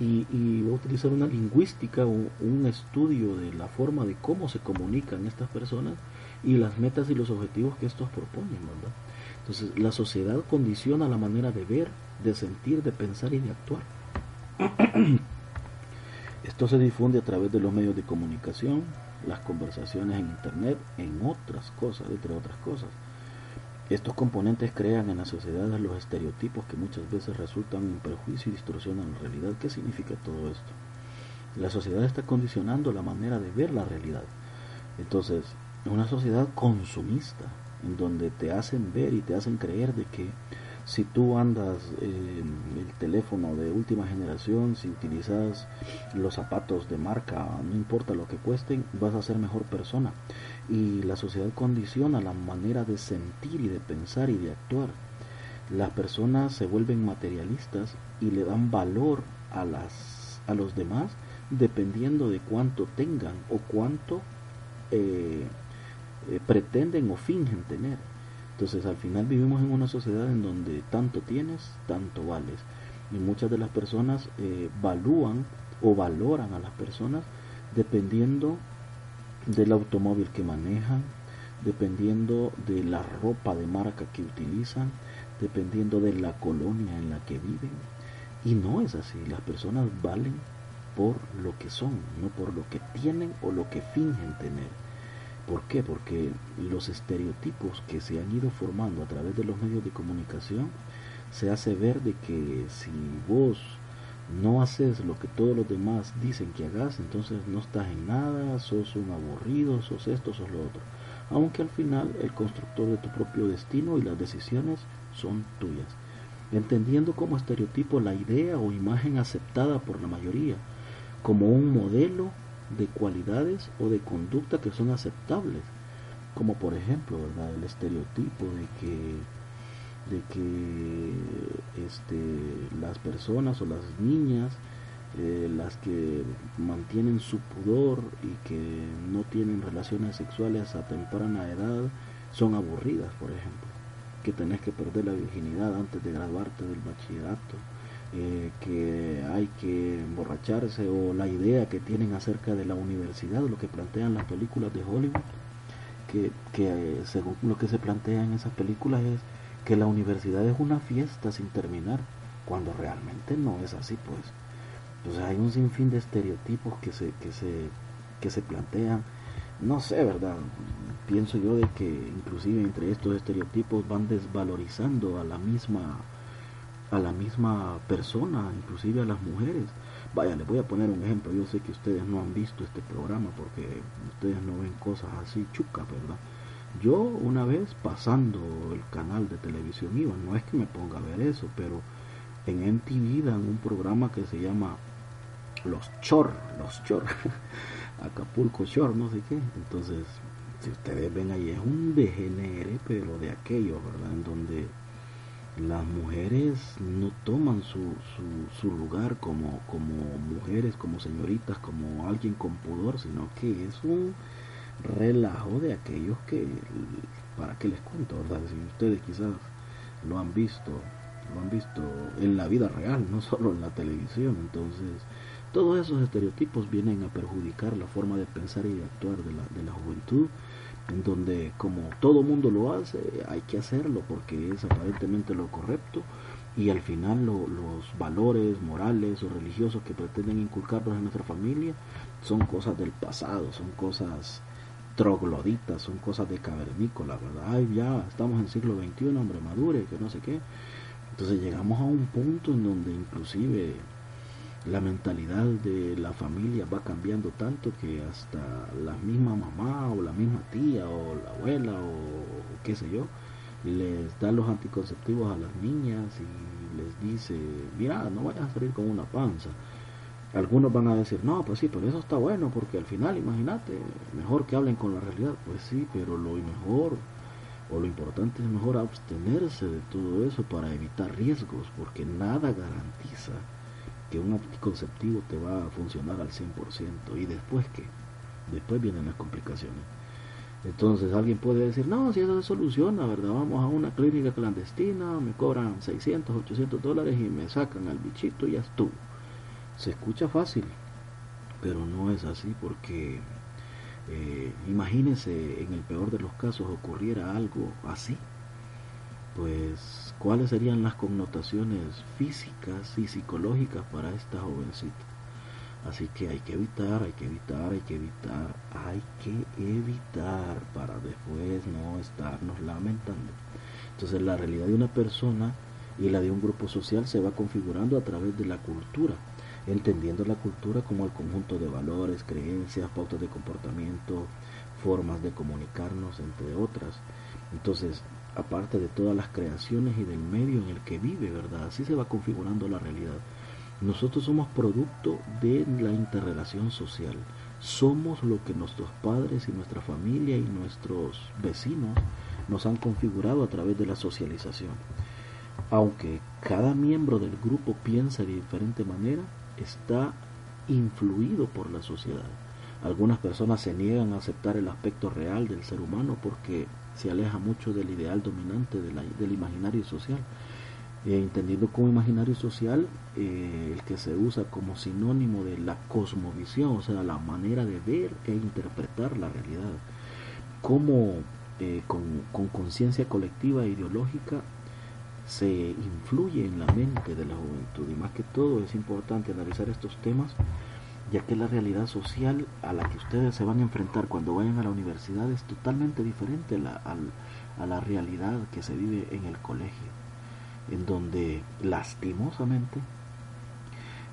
y, voy a utilizar una lingüística o un estudio de la forma de cómo se comunican estas personas y las metas y los objetivos que estos proponen, ¿verdad? Entonces, la sociedad condiciona la manera de ver, de sentir, de pensar y de actuar. Esto se difunde a través de los medios de comunicación, las conversaciones en Internet, en otras cosas, entre otras cosas. Estos componentes crean en la sociedad los estereotipos que muchas veces resultan un perjuicio y distorsionan la realidad. ¿Qué significa todo esto? La sociedad está condicionando la manera de ver la realidad. Entonces, una sociedad consumista, en donde te hacen ver y te hacen creer de que si tú andas eh, el teléfono de última generación, si utilizas los zapatos de marca, no importa lo que cuesten, vas a ser mejor persona. Y la sociedad condiciona la manera de sentir y de pensar y de actuar. Las personas se vuelven materialistas y le dan valor a, las, a los demás dependiendo de cuánto tengan o cuánto eh, eh, pretenden o fingen tener. Entonces al final vivimos en una sociedad en donde tanto tienes, tanto vales. Y muchas de las personas eh, valúan o valoran a las personas dependiendo del automóvil que manejan, dependiendo de la ropa de marca que utilizan, dependiendo de la colonia en la que viven. Y no es así, las personas valen por lo que son, no por lo que tienen o lo que fingen tener. ¿Por qué? Porque los estereotipos que se han ido formando a través de los medios de comunicación se hace ver de que si vos no haces lo que todos los demás dicen que hagas, entonces no estás en nada, sos un aburrido, sos esto, sos lo otro. Aunque al final el constructor de tu propio destino y las decisiones son tuyas. Entendiendo como estereotipo la idea o imagen aceptada por la mayoría, como un modelo de cualidades o de conducta que son aceptables, como por ejemplo ¿verdad? el estereotipo de que de que este, las personas o las niñas eh, las que mantienen su pudor y que no tienen relaciones sexuales a temprana edad son aburridas por ejemplo. Que tenés que perder la virginidad antes de graduarte del bachillerato eh, que hay que emborracharse o la idea que tienen acerca de la universidad, lo que plantean las películas de Hollywood, que, que eh, según lo que se plantea en esas películas es que la universidad es una fiesta sin terminar, cuando realmente no es así, pues. Entonces hay un sinfín de estereotipos que se, que se, que se plantean. No sé, ¿verdad? Pienso yo de que inclusive entre estos estereotipos van desvalorizando a la misma a la misma persona, inclusive a las mujeres. Vaya, les voy a poner un ejemplo. Yo sé que ustedes no han visto este programa porque ustedes no ven cosas así chucas, ¿verdad? Yo una vez pasando el canal de televisión iba, no es que me ponga a ver eso, pero en MTV dan un programa que se llama Los Chor, Los Chor, Acapulco Chor, no sé qué. Entonces, si ustedes ven ahí, es un degenere, pero de aquello, ¿verdad? En donde las mujeres no toman su, su, lugar como, como mujeres, como señoritas, como alguien con pudor, sino que es un relajo de aquellos que, para qué les cuento, ¿verdad? Si ustedes quizás lo han visto, lo han visto en la vida real, no solo en la televisión, entonces todos esos estereotipos vienen a perjudicar la forma de pensar y de actuar de la, de la juventud en donde como todo mundo lo hace, hay que hacerlo porque es aparentemente lo correcto y al final los valores morales o religiosos que pretenden inculcarnos en nuestra familia son cosas del pasado, son cosas trogloditas, son cosas de cavernícola, ¿verdad? Ay, ya estamos en siglo XXI, hombre, madure, que no sé qué. Entonces llegamos a un punto en donde inclusive la mentalidad de la familia va cambiando tanto que hasta la misma mamá o la misma tía o la abuela o, qué sé yo les da los anticonceptivos a las niñas y les dice mira no vayas a salir con una panza algunos van a decir no pues sí pero eso está bueno porque al final imagínate mejor que hablen con la realidad pues sí pero lo mejor o lo importante es mejor abstenerse de todo eso para evitar riesgos porque nada garantiza que un anticonceptivo te va a funcionar al 100%. ¿Y después qué? Después vienen las complicaciones. Entonces alguien puede decir, no, si eso se soluciona, ¿verdad? Vamos a una clínica clandestina, me cobran 600, 800 dólares y me sacan al bichito y ya estuvo. Se escucha fácil, pero no es así porque eh, imagínese en el peor de los casos ocurriera algo así, pues cuáles serían las connotaciones físicas y psicológicas para esta jovencita. Así que hay que evitar, hay que evitar, hay que evitar, hay que evitar para después no estarnos lamentando. Entonces la realidad de una persona y la de un grupo social se va configurando a través de la cultura, entendiendo la cultura como el conjunto de valores, creencias, pautas de comportamiento, formas de comunicarnos, entre otras. Entonces, aparte de todas las creaciones y del medio en el que vive, ¿verdad? Así se va configurando la realidad. Nosotros somos producto de la interrelación social. Somos lo que nuestros padres y nuestra familia y nuestros vecinos nos han configurado a través de la socialización. Aunque cada miembro del grupo piensa de diferente manera, está influido por la sociedad. Algunas personas se niegan a aceptar el aspecto real del ser humano porque se aleja mucho del ideal dominante del imaginario social. Eh, entendiendo como imaginario social eh, el que se usa como sinónimo de la cosmovisión, o sea, la manera de ver e interpretar la realidad, como eh, con conciencia colectiva e ideológica se influye en la mente de la juventud y más que todo es importante analizar estos temas ya que la realidad social a la que ustedes se van a enfrentar cuando vayan a la universidad es totalmente diferente a la realidad que se vive en el colegio en donde lastimosamente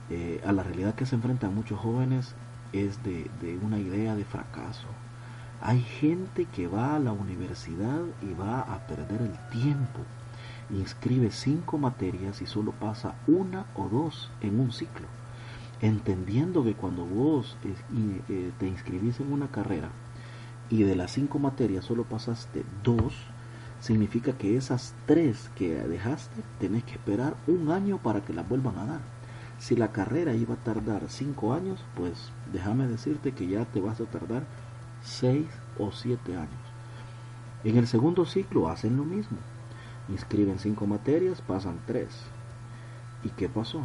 eh, a la realidad que se enfrentan muchos jóvenes es de, de una idea de fracaso. Hay gente que va a la universidad y va a perder el tiempo. Inscribe cinco materias y solo pasa una o dos en un ciclo. Entendiendo que cuando vos eh, te inscribís en una carrera y de las cinco materias solo pasaste dos, significa que esas tres que dejaste tenés que esperar un año para que las vuelvan a dar. Si la carrera iba a tardar cinco años, pues déjame decirte que ya te vas a tardar seis o siete años. En el segundo ciclo hacen lo mismo. Inscriben cinco materias, pasan tres. ¿Y qué pasó?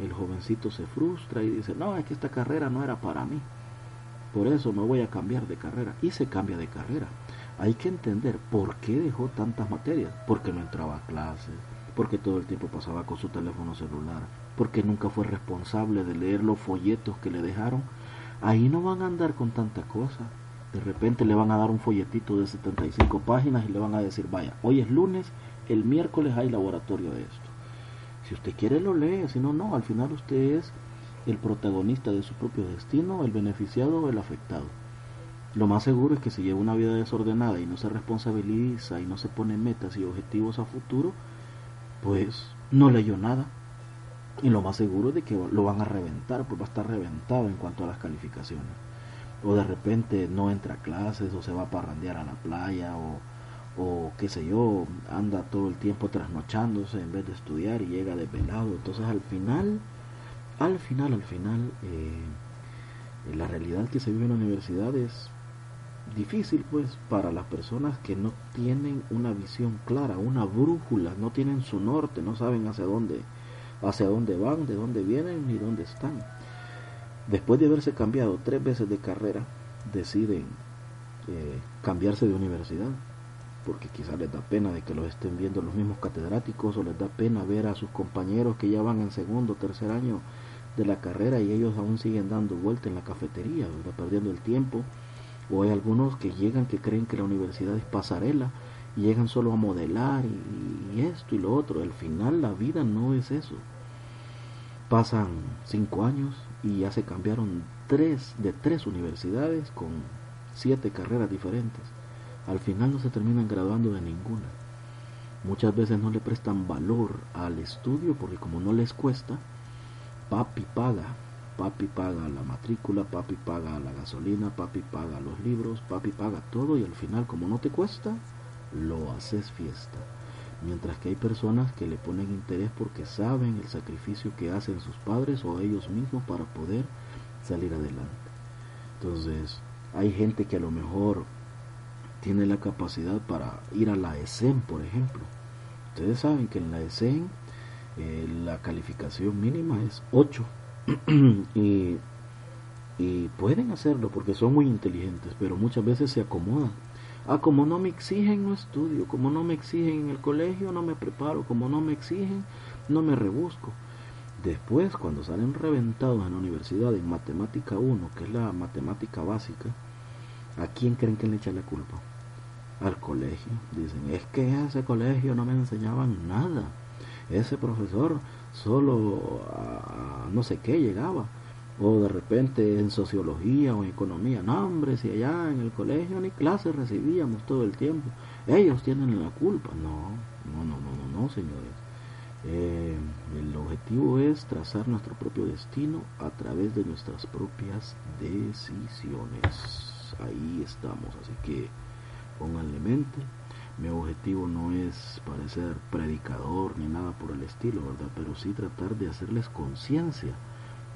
El jovencito se frustra y dice, no, es que esta carrera no era para mí. Por eso me voy a cambiar de carrera. Y se cambia de carrera hay que entender por qué dejó tantas materias. Porque no entraba a clases, porque todo el tiempo pasaba con su teléfono celular, porque nunca fue responsable de leer los folletos que le dejaron. Ahí no van a andar con tanta cosa. De repente le van a dar un folletito de 75 páginas y le van a decir, vaya, hoy es lunes, el miércoles hay laboratorio de esto. Si usted quiere lo lee, si no, no, al final usted es el protagonista de su propio destino, el beneficiado o el afectado. Lo más seguro es que si lleva una vida desordenada y no se responsabiliza y no se pone metas y objetivos a futuro, pues no leyó nada. Y lo más seguro es de que lo van a reventar, pues va a estar reventado en cuanto a las calificaciones. O de repente no entra a clases o se va a parrandear a la playa o, o qué sé yo, anda todo el tiempo trasnochándose en vez de estudiar y llega desvelado. Entonces al final, al final, al final, eh, la realidad que se vive en la universidad es difícil pues para las personas que no tienen una visión clara, una brújula, no tienen su norte, no saben hacia dónde, hacia dónde van, de dónde vienen ni dónde están. Después de haberse cambiado tres veces de carrera, deciden eh, cambiarse de universidad, porque quizás les da pena de que los estén viendo los mismos catedráticos o les da pena ver a sus compañeros que ya van en segundo o tercer año de la carrera y ellos aún siguen dando vuelta en la cafetería, perdiendo el tiempo o hay algunos que llegan que creen que la universidad es pasarela y llegan solo a modelar y, esto y lo otro. Al final la vida no es eso. Pasan cinco años y ya se cambiaron tres de tres universidades con siete carreras diferentes. Al final no se terminan graduando de ninguna. Muchas veces no le prestan valor al estudio porque como no les cuesta, papi paga papi paga la matrícula, papi paga la gasolina, papi paga los libros, papi paga todo y al final como no te cuesta, lo haces fiesta. Mientras que hay personas que le ponen interés porque saben el sacrificio que hacen sus padres o ellos mismos para poder salir adelante. Entonces, hay gente que a lo mejor tiene la capacidad para ir a la ESEN, por ejemplo. Ustedes saben que en la ESEN eh, la calificación mínima es 8 y, y pueden hacerlo porque son muy inteligentes, pero muchas veces se acomodan. Ah, como no me exigen, no estudio. Como no me exigen en el colegio, no me preparo. Como no me exigen, no me rebusco. Después, cuando salen reventados en la universidad en matemática 1, que es la matemática básica, ¿a quién creen que le echa la culpa? Al colegio. Dicen, es que a ese colegio no me enseñaban nada. Ese profesor solo a no sé qué llegaba o de repente en sociología o en economía. No, hombre, si allá en el colegio ni clases recibíamos todo el tiempo. Ellos tienen la culpa. No, no, no, no, no, no señores. Eh, el objetivo es trazar nuestro propio destino a través de nuestras propias decisiones. Ahí estamos, así que pónganle mente. Mi objetivo no es parecer predicador ni nada por el estilo, ¿verdad? Pero sí tratar de hacerles conciencia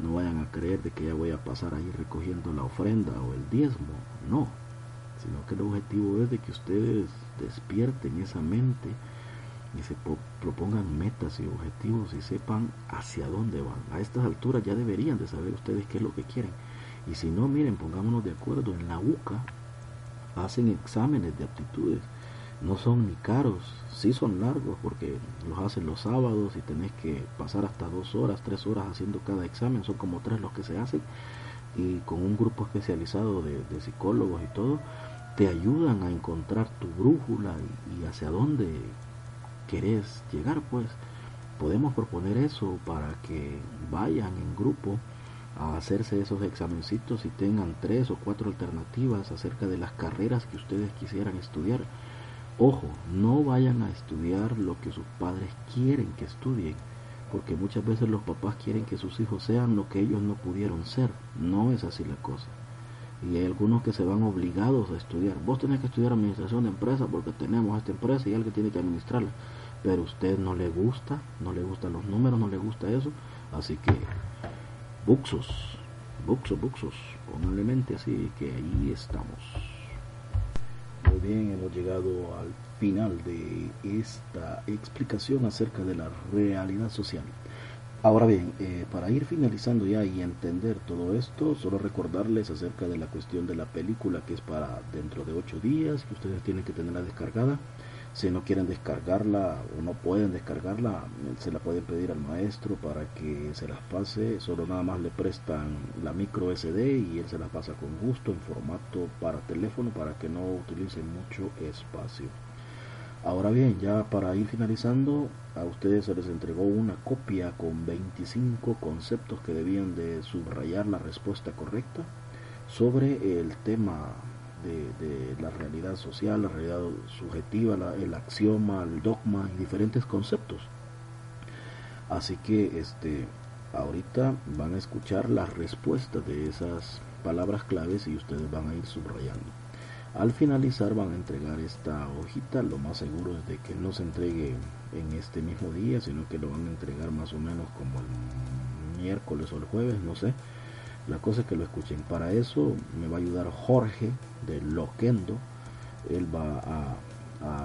no vayan a creer de que ya voy a pasar ahí recogiendo la ofrenda o el diezmo. No. Sino que el objetivo es de que ustedes despierten esa mente y se propongan metas y objetivos y sepan hacia dónde van. A estas alturas ya deberían de saber ustedes qué es lo que quieren. Y si no, miren, pongámonos de acuerdo. En la UCA hacen exámenes de aptitudes no son ni caros, sí son largos porque los hacen los sábados y tenés que pasar hasta dos horas, tres horas haciendo cada examen, son como tres los que se hacen y con un grupo especializado de, psicólogos y todo, te ayudan a encontrar tu brújula y, hacia dónde querés llegar pues. Podemos proponer eso para que vayan en grupo a hacerse esos examencitos y tengan tres o cuatro alternativas acerca de las carreras que ustedes quisieran estudiar Ojo, no vayan a estudiar lo que sus padres quieren que estudien, porque muchas veces los papás quieren que sus hijos sean lo que ellos no pudieron ser. No es así la cosa. Y hay algunos que se van obligados a estudiar. Vos tenés que estudiar administración de empresas porque tenemos esta empresa y alguien tiene que administrarla. Pero a usted no le gusta, no le gustan los números, no le gusta eso. Así que, buxos, buxos, buxos, mente así que ahí estamos. Muy bien, hemos llegado al final de esta explicación acerca de la realidad social. Ahora bien, eh, para ir finalizando ya y entender todo esto, solo recordarles acerca de la cuestión de la película que es para dentro de ocho días, que ustedes tienen que tenerla descargada. Si no quieren descargarla o no pueden descargarla, se la pueden pedir al maestro para que se las pase. Solo nada más le prestan la micro SD y él se las pasa con gusto en formato para teléfono para que no utilicen mucho espacio. Ahora bien, ya para ir finalizando, a ustedes se les entregó una copia con 25 conceptos que debían de subrayar la respuesta correcta sobre el tema de, la realidad social, la realidad subjetiva, el axioma, el dogma y diferentes conceptos. Así que este, ahorita van a escuchar las respuestas de esas palabras claves y ustedes van a ir subrayando. Al finalizar van a entregar esta hojita, lo más seguro es de que no se entregue en este mismo día, sino que lo van a entregar más o menos como el miércoles o el jueves, no sé la cosa es que lo escuchen. Para eso me va a ayudar Jorge de Loquendo. Él va a,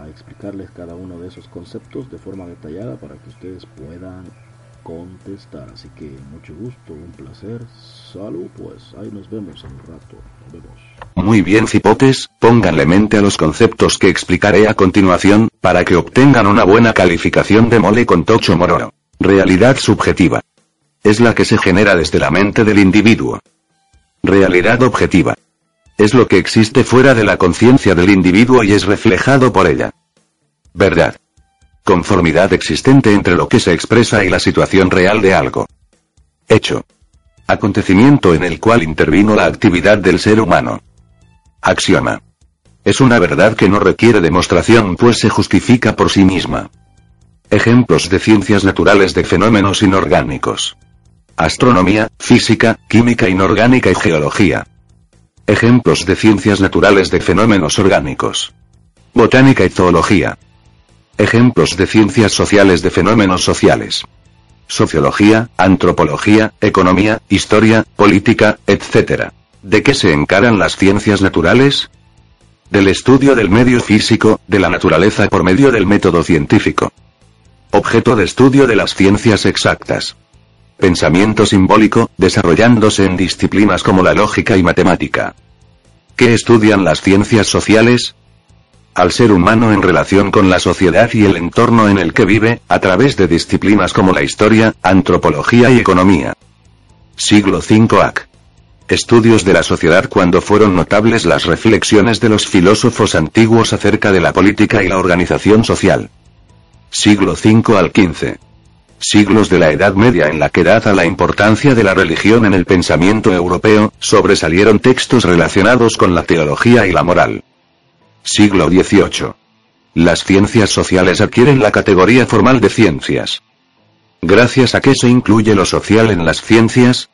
explicarles cada uno de esos conceptos de forma detallada para que ustedes puedan contestar. Así que mucho gusto, un placer. Salud, pues ahí nos vemos en un rato. Nos vemos. Muy bien, cipotes, pónganle mente a los conceptos que explicaré a continuación, para que obtengan una buena calificación de mole con tocho mororo. Realidad subjetiva es la que se genera desde la mente del individuo. Realidad objetiva. Es lo que existe fuera de la conciencia del individuo y es reflejado por ella. Verdad. Conformidad existente entre lo que se expresa y la situación real de algo. Hecho. Acontecimiento en el cual intervino la actividad del ser humano. Axioma. Es una verdad que no requiere demostración pues se justifica por sí misma. Ejemplos de ciencias naturales de fenómenos inorgánicos astronomía, física, química inorgánica y geología. Ejemplos de ciencias naturales de fenómenos orgánicos. Botánica y zoología. Ejemplos de ciencias sociales de fenómenos sociales. Sociología, antropología, economía, historia, política, etc. ¿De qué se encaran las ciencias naturales? Del estudio del medio físico, de la naturaleza por medio del método científico. Objeto de estudio de las ciencias exactas. Pensamiento simbólico, desarrollándose en disciplinas como la lógica y matemática. ¿Qué estudian las ciencias sociales? Al ser humano en relación con la sociedad y el entorno en el que vive, a través de disciplinas como la historia, antropología y economía. Siglo V AC. Estudios de la sociedad cuando fueron notables las reflexiones de los filósofos antiguos acerca de la política y la organización social. Siglo V al XV. Siglos de la Edad Media en la que dada la importancia de la religión en el pensamiento europeo, sobresalieron textos relacionados con la teología y la moral. Siglo XVIII. Las ciencias sociales adquieren la categoría formal de ciencias. Gracias a que se incluye lo social en las ciencias,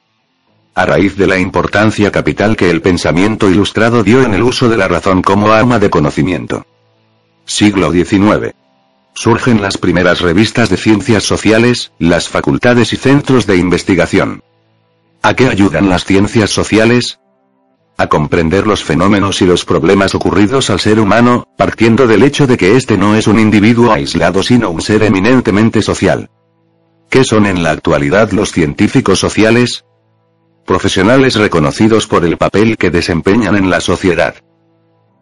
a raíz de la importancia capital que el pensamiento ilustrado dio en el uso de la razón como arma de conocimiento. Siglo XIX. Surgen las primeras revistas de ciencias sociales, las facultades y centros de investigación. ¿A qué ayudan las ciencias sociales? A comprender los fenómenos y los problemas ocurridos al ser humano, partiendo del hecho de que éste no es un individuo aislado sino un ser eminentemente social. ¿Qué son en la actualidad los científicos sociales? profesionales reconocidos por el papel que desempeñan en la sociedad.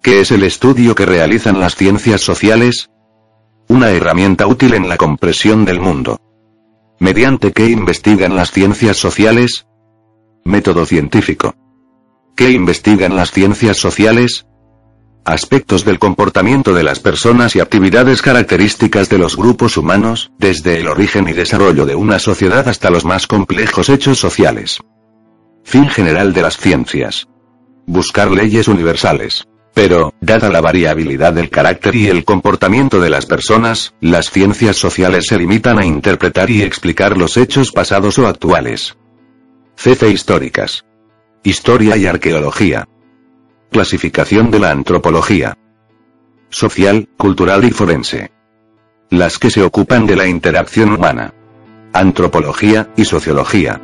¿Qué es el estudio que realizan las ciencias sociales? Una herramienta útil en la compresión del mundo. ¿Mediante qué investigan las ciencias sociales? Método científico. ¿Qué investigan las ciencias sociales? Aspectos del comportamiento de las personas y actividades características de los grupos humanos, desde el origen y desarrollo de una sociedad hasta los más complejos hechos sociales. Fin general de las ciencias. Buscar leyes universales. Pero, dada la variabilidad del carácter y el comportamiento de las personas, las ciencias sociales se limitan a interpretar y explicar los hechos pasados o actuales. CC históricas. Historia y arqueología. Clasificación de la antropología. Social, cultural y forense. Las que se ocupan de la interacción humana. Antropología y sociología.